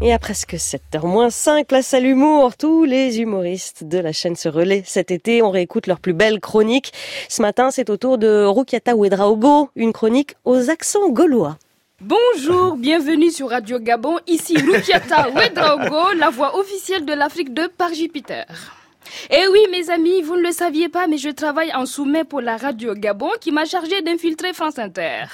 Et à presque 7h moins 5, place à l'humour. Tous les humoristes de la chaîne se relaient cet été. On réécoute leurs plus belles chroniques. Ce matin, c'est au tour de Rukiata Ouedraogo, une chronique aux accents gaulois. Bonjour, bienvenue sur Radio Gabon. Ici Rukiata Ouedraogo, la voix officielle de l'Afrique de par Jupiter. Eh oui, mes amis, vous ne le saviez pas, mais je travaille en sous-main pour la radio Gabon qui m'a chargé d'infiltrer France Inter.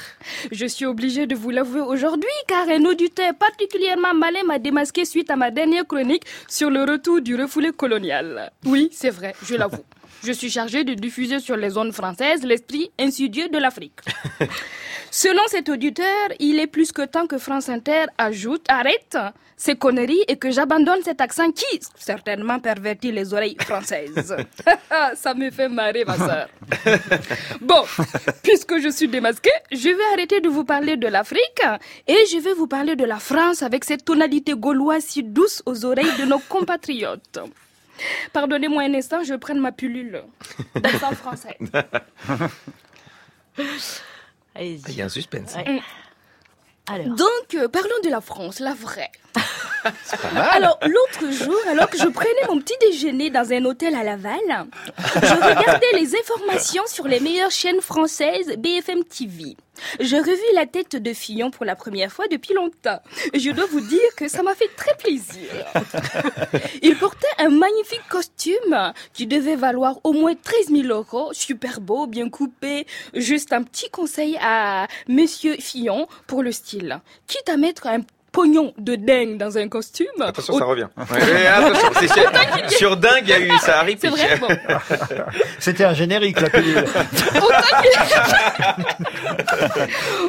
Je suis obligée de vous l'avouer aujourd'hui car un auditeur particulièrement malin m'a démasqué suite à ma dernière chronique sur le retour du refoulé colonial. Oui, c'est vrai, je l'avoue. Je suis chargée de diffuser sur les zones françaises l'esprit insidieux de l'Afrique. Selon cet auditeur, il est plus que temps que France Inter ajoute arrête ces conneries et que j'abandonne cet accent qui certainement pervertit les oreilles françaises. Ça me fait marrer, ma soeur. Bon, puisque je suis démasquée, je vais arrêter de vous parler de l'Afrique et je vais vous parler de la France avec cette tonalité gauloise si douce aux oreilles de nos compatriotes. Pardonnez-moi un instant, je prends ma pilule d'accent français. Il y a un suspense. Donc, euh, parlons de la France, la vraie. Alors, l'autre jour, alors que je prenais mon petit déjeuner dans un hôtel à Laval, je regardais les informations sur les meilleures chaînes françaises BFM TV. Je revis la tête de Fillon pour la première fois depuis longtemps. Je dois vous dire que ça m'a fait très plaisir. Il portait un magnifique costume qui devait valoir au moins 13 000 euros, super beau, bien coupé. Juste un petit conseil à Monsieur Fillon pour le style. Quitte à mettre un pognon de dingue dans un costume. Attention, ça revient. attention, sur, sur, dingue, il y a eu, ça arrive. C'est vrai. Bon. C'était un générique, la pilule.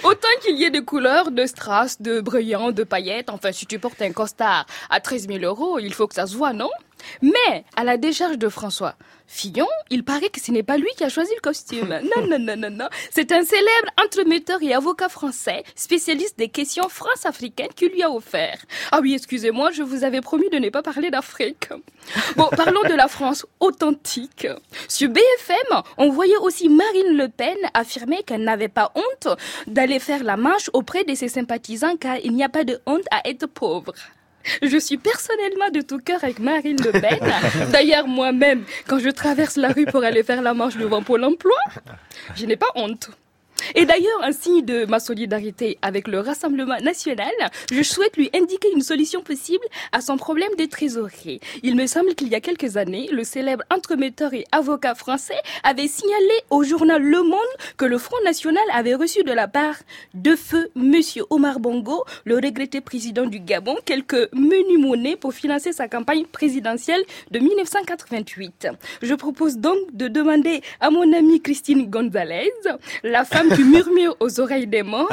Autant qu'il y ait des couleurs, de strass, de brillants, de paillettes. Enfin, si tu portes un costard à 13 000 euros, il faut que ça se voit, non? Mais, à la décharge de François Fillon, il paraît que ce n'est pas lui qui a choisi le costume. Non, non, non, non, non. C'est un célèbre entremetteur et avocat français, spécialiste des questions france-africaines, qui lui a offert. Ah oui, excusez-moi, je vous avais promis de ne pas parler d'Afrique. Bon, parlons de la France authentique. Sur BFM, on voyait aussi Marine Le Pen affirmer qu'elle n'avait pas honte d'aller faire la marche auprès de ses sympathisants car il n'y a pas de honte à être pauvre. Je suis personnellement de tout cœur avec Marine Le Pen. D'ailleurs, moi-même, quand je traverse la rue pour aller faire la marche devant Pôle emploi, je n'ai pas honte. Et d'ailleurs, un signe de ma solidarité avec le Rassemblement national, je souhaite lui indiquer une solution possible à son problème de trésorerie. Il me semble qu'il y a quelques années, le célèbre entremetteur et avocat français avait signalé au journal Le Monde que le Front National avait reçu de la part de feu Monsieur Omar Bongo, le regretté président du Gabon, quelques menus monnaies pour financer sa campagne présidentielle de 1988. Je propose donc de demander à mon amie Christine Gonzalez, la femme qui murmure aux oreilles des morts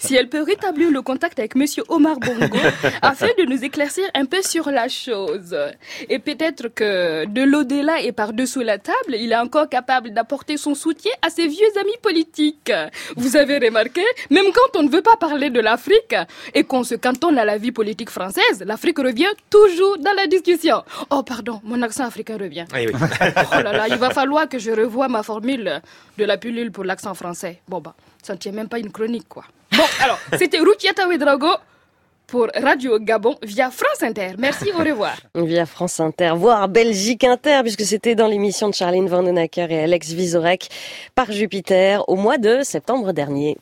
si elle peut rétablir le contact avec Monsieur Omar Bongo afin de nous éclaircir un peu sur la chose. Et peut-être que de l'au-delà et par-dessous la table, il est encore capable d'apporter son soutien à ses vieux amis politiques. Vous avez remarqué, même quand on ne veut pas parler de l'Afrique et qu'on se cantonne à la vie politique française, l'Afrique revient toujours dans la discussion. Oh pardon, mon accent africain revient. Oui. Oh là là, il va falloir que je revoie ma formule de la pilule pour l'accent français. Bon bah, ça ne tient même pas une chronique quoi. Bon, alors, c'était Rukiata Ouedraogo pour Radio Gabon via France Inter. Merci, au revoir. Via France Inter, voire Belgique Inter, puisque c'était dans l'émission de Charline Vandenacker et Alex Vizorek par Jupiter au mois de septembre dernier.